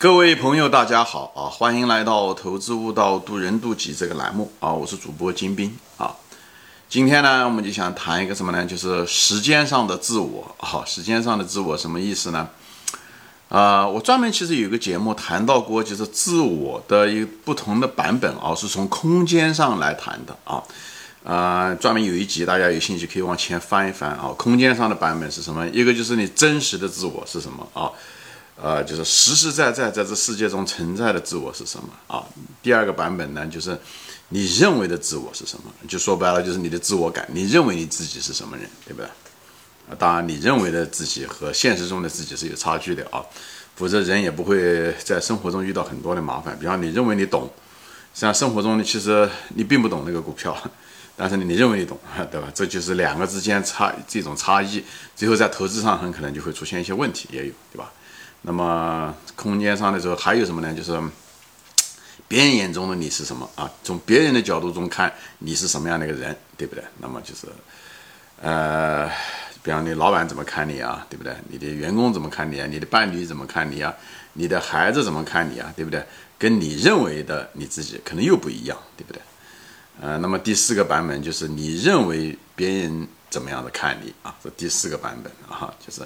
各位朋友，大家好啊！欢迎来到《投资悟道，渡人渡己》这个栏目啊！我是主播金兵啊。今天呢，我们就想谈一个什么呢？就是时间上的自我啊。时间上的自我什么意思呢？啊，我专门其实有个节目谈到过，就是自我的一不同的版本啊，是从空间上来谈的啊。啊，专门有一集，大家有兴趣可以往前翻一翻啊。空间上的版本是什么？一个就是你真实的自我是什么啊？呃，就是实实在在在这世界中存在的自我是什么啊？第二个版本呢，就是你认为的自我是什么？就说白了，就是你的自我感，你认为你自己是什么人，对不对？啊，当然，你认为的自己和现实中的自己是有差距的啊，否则人也不会在生活中遇到很多的麻烦。比方你认为你懂，实际上生活中你其实你并不懂那个股票，但是你认为你懂，对吧？这就是两个之间差这种差异，最后在投资上很可能就会出现一些问题，也有，对吧？那么空间上的时候还有什么呢？就是别人眼中的你是什么啊？从别人的角度中看你是什么样的一个人，对不对？那么就是，呃，比方你老板怎么看你啊？对不对？你的员工怎么看你啊？你的伴侣怎么看你啊？你的孩子怎么看你啊？对不对？跟你认为的你自己可能又不一样，对不对？呃，那么第四个版本就是你认为别人怎么样的看你啊？这第四个版本啊，就是。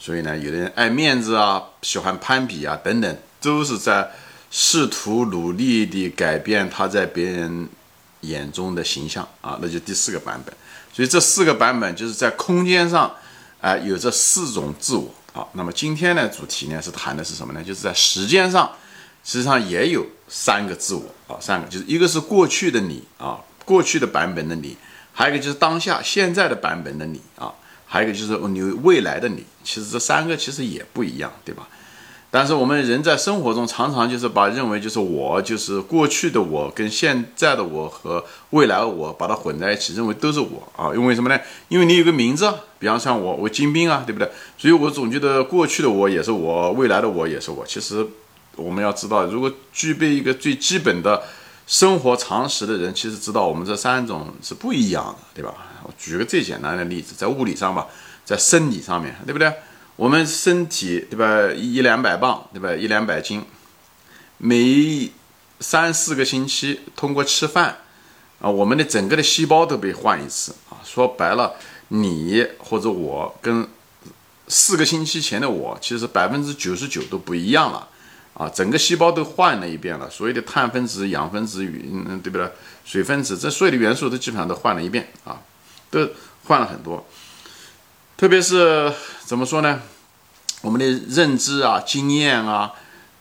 所以呢，有的人爱面子啊，喜欢攀比啊，等等，都是在试图努力地改变他在别人眼中的形象啊，那就第四个版本。所以这四个版本就是在空间上，啊，有这四种自我啊。那么今天呢主题呢，是谈的是什么呢？就是在时间上，实际上也有三个自我啊，三个就是一个是过去的你啊，过去的版本的你，还有一个就是当下现在的版本的你啊。还有一个就是你未来的你，其实这三个其实也不一样，对吧？但是我们人在生活中常常就是把认为就是我就是过去的我跟现在的我和未来的我把它混在一起，认为都是我啊。因为什么呢？因为你有个名字，比方像我，我金兵啊，对不对？所以我总觉得过去的我也是我，未来的我也是我。其实我们要知道，如果具备一个最基本的生活常识的人，其实知道我们这三种是不一样的，对吧？我举个最简单的例子，在物理上吧，在生理上面对不对？我们身体对吧，一两百磅对吧，一两百斤，每三四个星期通过吃饭啊，我们的整个的细胞都被换一次啊。说白了，你或者我跟四个星期前的我，其实百分之九十九都不一样了啊，整个细胞都换了一遍了，所有的碳分子、氧分子与嗯对不对？水分子，这所有的元素都基本上都换了一遍啊。都换了很多，特别是怎么说呢？我们的认知啊、经验啊、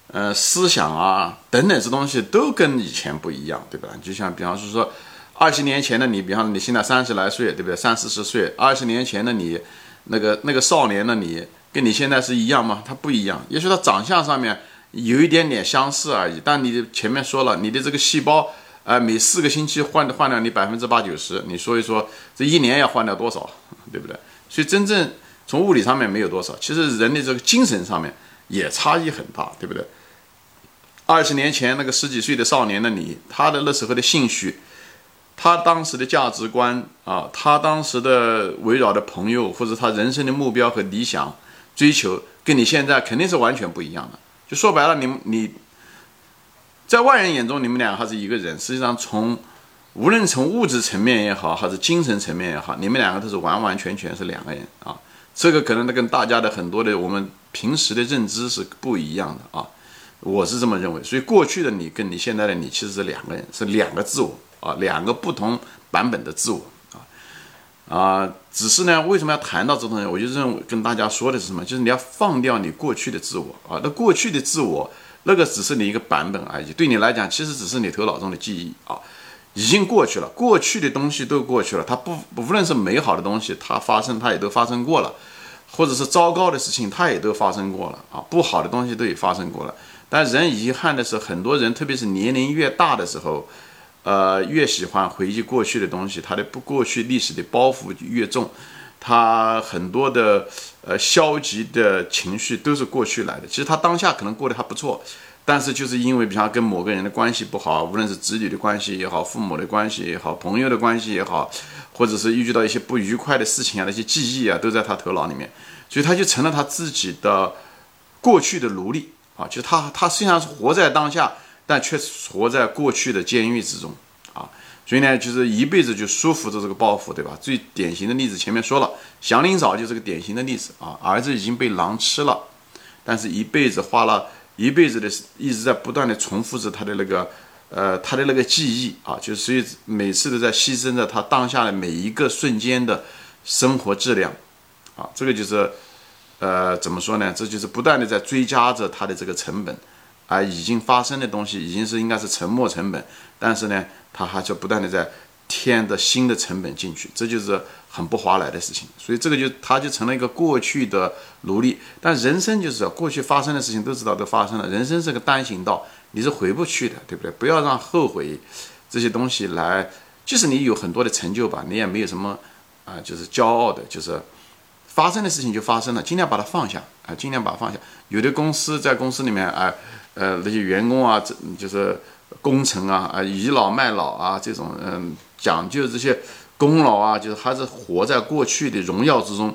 呃、思想啊等等这东西都跟以前不一样，对吧？就像比方说说，二十年前的你，比方说你现在三十来岁，对不对？三四十岁，二十年前的你，那个那个少年的你，跟你现在是一样吗？他不一样，也许他长相上面有一点点相似而已。但你前面说了，你的这个细胞。啊，每四个星期换换掉你百分之八九十，你说一说，这一年要换掉多少，对不对？所以真正从物理上面没有多少，其实人的这个精神上面也差异很大，对不对？二十年前那个十几岁的少年的你，他的那时候的兴趣，他当时的价值观啊，他当时的围绕的朋友或者他人生的目标和理想追求，跟你现在肯定是完全不一样的。就说白了，你你。在外人眼中，你们俩还是一个人。实际上，从无论从物质层面也好，还是精神层面也好，你们两个都是完完全全是两个人啊。这个可能跟大家的很多的我们平时的认知是不一样的啊。我是这么认为。所以，过去的你跟你现在的你其实是两个人，是两个自我啊，两个不同版本的自我啊。只是呢，为什么要谈到这东西？我就认为跟大家说的是什么？就是你要放掉你过去的自我啊。那过去的自我。那个只是你一个版本而已，对你来讲，其实只是你头脑中的记忆啊，已经过去了。过去的东西都过去了，它不不无论是美好的东西，它发生，它也都发生过了；或者是糟糕的事情，它也都发生过了啊。不好的东西都也发生过了。但人遗憾的是，很多人，特别是年龄越大的时候，呃，越喜欢回忆过去的东西，他的不过去历史的包袱越重。他很多的呃消极的情绪都是过去来的，其实他当下可能过得还不错，但是就是因为比方跟某个人的关系不好，无论是子女的关系也好，父母的关系也好，朋友的关系也好，或者是遇到一些不愉快的事情啊，那些记忆啊，都在他头脑里面，所以他就成了他自己的过去的奴隶啊，就是他他实际上是活在当下，但却活在过去的监狱之中啊。所以呢，就是一辈子就束缚着这个包袱，对吧？最典型的例子前面说了，祥林嫂就是个典型的例子啊，儿子已经被狼吃了，但是一辈子花了一辈子的一直在不断的重复着他的那个。呃，他的那个记忆啊，就所以每次都在牺牲着他当下的每一个瞬间的生活质量，啊，这个就是，呃，怎么说呢？这就是不断的在追加着他的这个成本，啊，已经发生的东西已经是应该是沉没成本，但是呢，他还是不断的在添的新的成本进去，这就是很不划来的事情。所以这个就他就成了一个过去的奴隶。但人生就是过去发生的事情都知道都发生了，人生是个单行道。你是回不去的，对不对？不要让后悔这些东西来，即使你有很多的成就吧，你也没有什么啊，就是骄傲的，就是发生的事情就发生了，尽量把它放下啊，尽量把它放下。有的公司在公司里面啊，呃那些员工啊，这就是工程啊，啊，倚老卖老啊，这种嗯，讲究这些功劳啊，就是还是活在过去的荣耀之中，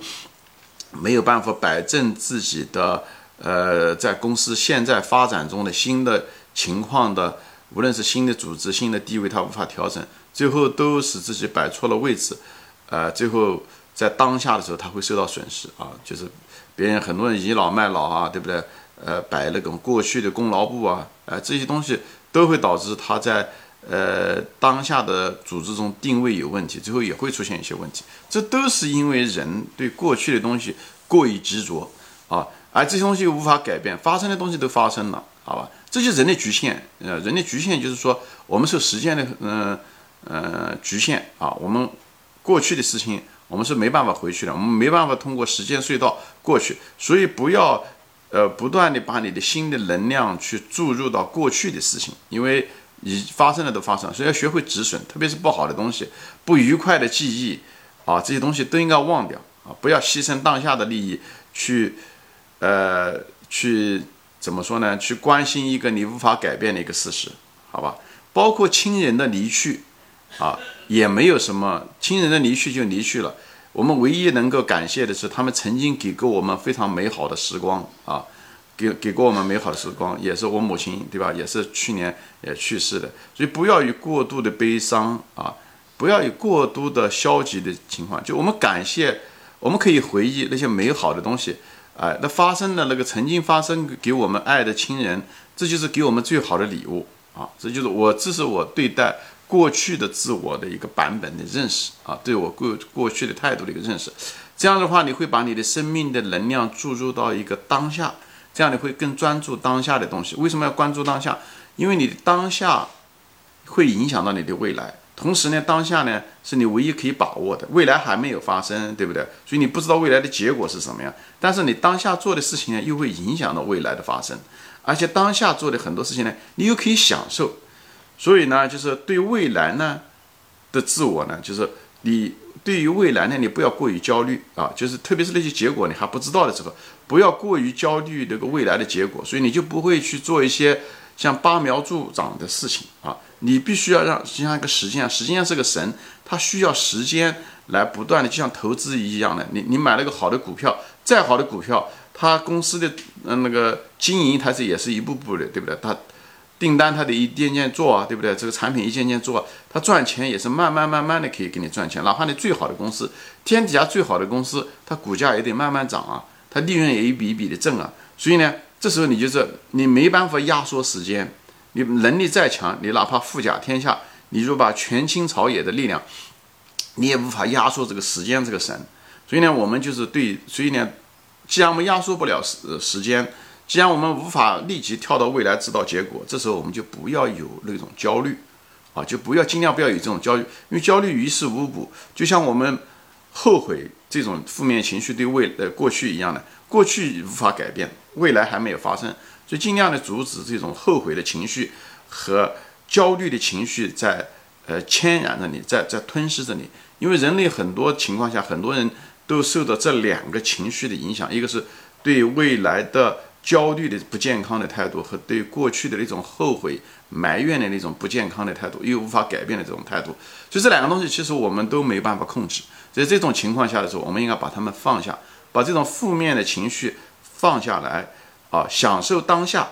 没有办法摆正自己的呃，在公司现在发展中的新的。情况的，无论是新的组织、新的地位，他无法调整，最后都使自己摆错了位置，呃，最后在当下的时候，他会受到损失啊，就是别人很多人倚老卖老啊，对不对？呃，摆那种过去的功劳簿啊，呃，这些东西都会导致他在呃当下的组织中定位有问题，最后也会出现一些问题，这都是因为人对过去的东西过于执着啊，而这些东西又无法改变，发生的东西都发生了，好吧？这就是人的局限，呃，人的局限就是说，我们受时间的，嗯，呃，局限啊。我们过去的事情，我们是没办法回去的，我们没办法通过时间隧道过去。所以不要，呃，不断的把你的新的能量去注入到过去的事情，因为已发生的都发生。所以要学会止损，特别是不好的东西、不愉快的记忆啊，这些东西都应该忘掉啊，不要牺牲当下的利益去，呃，去。怎么说呢？去关心一个你无法改变的一个事实，好吧？包括亲人的离去，啊，也没有什么。亲人的离去就离去了。我们唯一能够感谢的是，他们曾经给过我们非常美好的时光啊，给给过我们美好的时光，也是我母亲，对吧？也是去年也去世的。所以不要有过度的悲伤啊，不要有过度的消极的情况。就我们感谢，我们可以回忆那些美好的东西。哎，那发生的那个曾经发生给我们爱的亲人，这就是给我们最好的礼物啊！这就是我，这是我对待过去的自我的一个版本的认识啊，对我过过去的态度的一个认识。这样的话，你会把你的生命的能量注入到一个当下，这样你会更专注当下的东西。为什么要关注当下？因为你当下会影响到你的未来。同时呢，当下呢是你唯一可以把握的，未来还没有发生，对不对？所以你不知道未来的结果是什么样。但是你当下做的事情呢，又会影响到未来的发生，而且当下做的很多事情呢，你又可以享受。所以呢，就是对未来呢的自我呢，就是你对于未来呢，你不要过于焦虑啊，就是特别是那些结果你还不知道的时候，不要过于焦虑这个未来的结果，所以你就不会去做一些像拔苗助长的事情啊。你必须要让，就像一个时间，时间是个神，它需要时间来不断的，就像投资一样的。你你买了个好的股票，再好的股票，它公司的嗯那个经营，它是也是一步步的，对不对？它订单它得一件件做啊，对不对？这个产品一件件做，它赚钱也是慢慢慢慢的可以给你赚钱。哪怕你最好的公司，天底下最好的公司，它股价也得慢慢涨啊，它利润也一笔一笔的挣啊。所以呢，这时候你就是你没办法压缩时间。你能力再强，你哪怕富甲天下，你如果把权倾朝野的力量，你也无法压缩这个时间这个神。所以呢，我们就是对，所以呢，既然我们压缩不了时时间，既然我们无法立即跳到未来知道结果，这时候我们就不要有那种焦虑，啊，就不要尽量不要有这种焦虑，因为焦虑于事无补。就像我们后悔这种负面情绪对未呃过去一样的，过去无法改变，未来还没有发生。就尽量的阻止这种后悔的情绪和焦虑的情绪在呃牵染着你，在在吞噬着你。因为人类很多情况下，很多人都受到这两个情绪的影响：一个是对未来的焦虑的不健康的态度，和对过去的那种后悔埋怨的那种不健康的态度，又无法改变的这种态度。所以这两个东西其实我们都没办法控制。在这种情况下的时候，我们应该把它们放下，把这种负面的情绪放下来。啊，享受当下，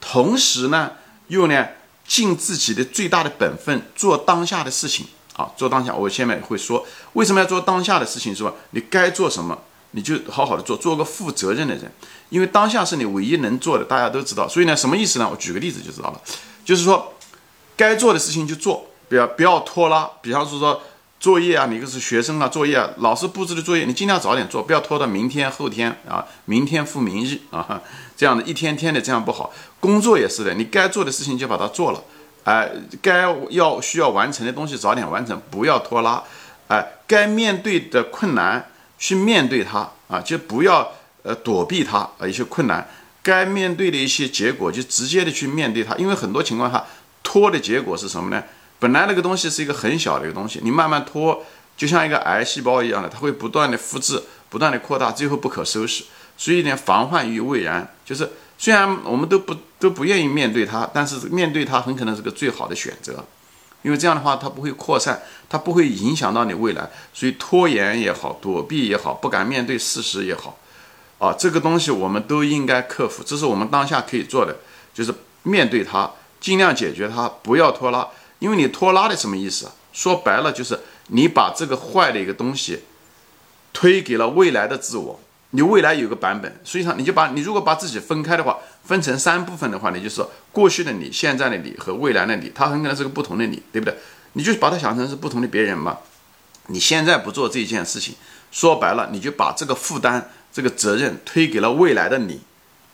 同时呢，又呢尽自己的最大的本分，做当下的事情啊，做当下。我下面会说为什么要做当下的事情，是吧？你该做什么，你就好好的做，做个负责任的人，因为当下是你唯一能做的，大家都知道。所以呢，什么意思呢？我举个例子就知道了，就是说该做的事情就做，不要不要拖拉。比方说说。作业啊，你个是学生啊，作业啊，老师布置的作业，你尽量早点做，不要拖到明天、后天啊，明天复明日啊，这样的一天天的这样不好。工作也是的，你该做的事情就把它做了，哎，该要需要完成的东西早点完成，不要拖拉，哎，该面对的困难去面对它啊，就不要呃躲避它啊一些困难，该面对的一些结果就直接的去面对它，因为很多情况下拖的结果是什么呢？本来那个东西是一个很小的一个东西，你慢慢拖，就像一个癌细胞一样的，它会不断的复制，不断的扩大，最后不可收拾。所以呢，防患于未然，就是虽然我们都不都不愿意面对它，但是面对它很可能是个最好的选择，因为这样的话它不会扩散，它不会影响到你未来。所以拖延也好，躲避也好，不敢面对事实也好，啊，这个东西我们都应该克服。这是我们当下可以做的，就是面对它，尽量解决它，不要拖拉。因为你拖拉的什么意思？说白了就是你把这个坏的一个东西推给了未来的自我。你未来有个版本，实际上你就把你如果把自己分开的话，分成三部分的话，呢就是说过去的你、现在的你和未来的你，它很可能是个不同的你，对不对？你就把它想成是不同的别人嘛。你现在不做这件事情，说白了，你就把这个负担、这个责任推给了未来的你。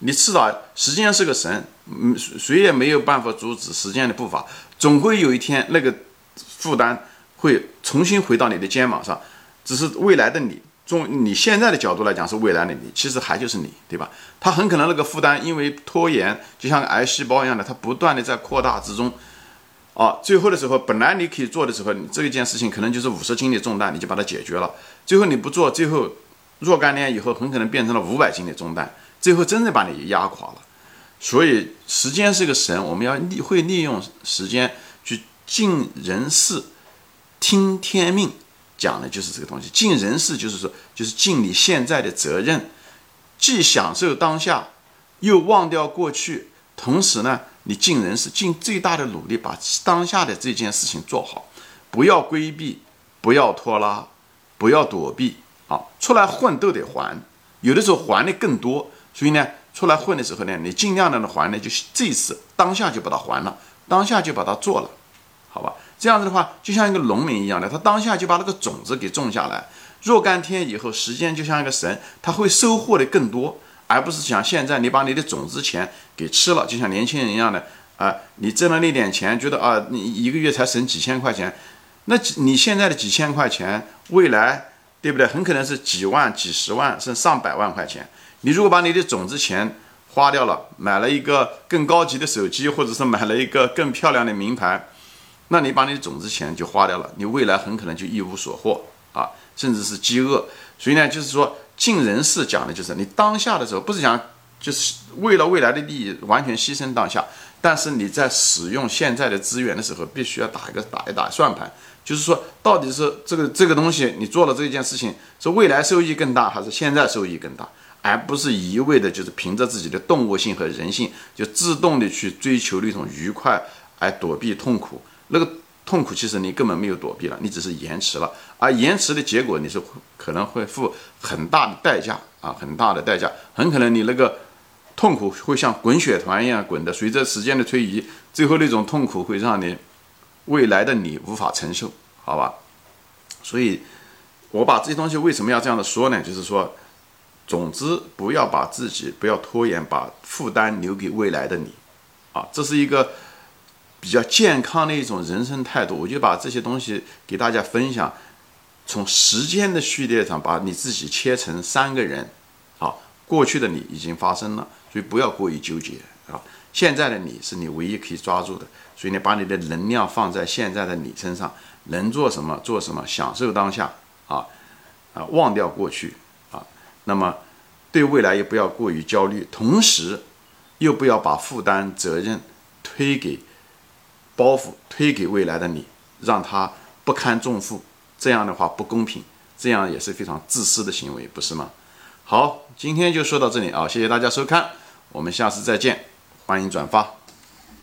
你迟早时间是个神，嗯，谁也没有办法阻止时间的步伐。总会有一天，那个负担会重新回到你的肩膀上。只是未来的你，从你现在的角度来讲是未来的你，其实还就是你，对吧？他很可能那个负担因为拖延，就像癌细胞一样的，它不断的在扩大之中。啊，最后的时候，本来你可以做的时候，这一件事情可能就是五十斤的重担，你就把它解决了。最后你不做，最后若干年以后，很可能变成了五百斤的重担。最后真的把你压垮了，所以时间是个神，我们要利会利用时间去尽人事，听天命，讲的就是这个东西。尽人事就是说，就是尽你现在的责任，既享受当下，又忘掉过去，同时呢，你尽人事，尽最大的努力把当下的这件事情做好，不要规避，不要拖拉，不要躲避啊！出来混都得还，有的时候还的更多。所以呢，出来混的时候呢，你尽量的还呢，就是这次当下就把它还了，当下就把它做了，好吧？这样子的话，就像一个农民一样的，他当下就把那个种子给种下来，若干天以后，时间就像一个神，他会收获的更多，而不是像现在你把你的种子钱给吃了，就像年轻人一样的啊，你挣了那点钱，觉得啊，你一个月才省几千块钱，那你现在的几千块钱，未来对不对？很可能是几万、几十万，甚至上百万块钱。你如果把你的种子钱花掉了，买了一个更高级的手机，或者是买了一个更漂亮的名牌，那你把你的种子钱就花掉了，你未来很可能就一无所获啊，甚至是饥饿。所以呢，就是说尽人事讲的就是你当下的时候，不是讲就是为了未来的利益完全牺牲当下，但是你在使用现在的资源的时候，必须要打一个打一打算盘，就是说到底是这个这个东西你做了这件事情，是未来收益更大，还是现在收益更大？而不是一味的，就是凭着自己的动物性和人性，就自动的去追求那种愉快，而躲避痛苦。那个痛苦其实你根本没有躲避了，你只是延迟了。而延迟的结果，你是可能会付很大的代价啊，很大的代价。很可能你那个痛苦会像滚雪团一样滚的，随着时间的推移，最后那种痛苦会让你未来的你无法承受，好吧？所以，我把这些东西为什么要这样的说呢？就是说。总之，不要把自己不要拖延，把负担留给未来的你，啊，这是一个比较健康的一种人生态度。我就把这些东西给大家分享，从时间的序列上把你自己切成三个人，好，过去的你已经发生了，所以不要过于纠结啊。现在的你是你唯一可以抓住的，所以你把你的能量放在现在的你身上，能做什么做什么，享受当下啊啊，忘掉过去啊。那么，对未来也不要过于焦虑，同时，又不要把负担责任推给包袱推给未来的你，让他不堪重负，这样的话不公平，这样也是非常自私的行为，不是吗？好，今天就说到这里啊，谢谢大家收看，我们下次再见，欢迎转发。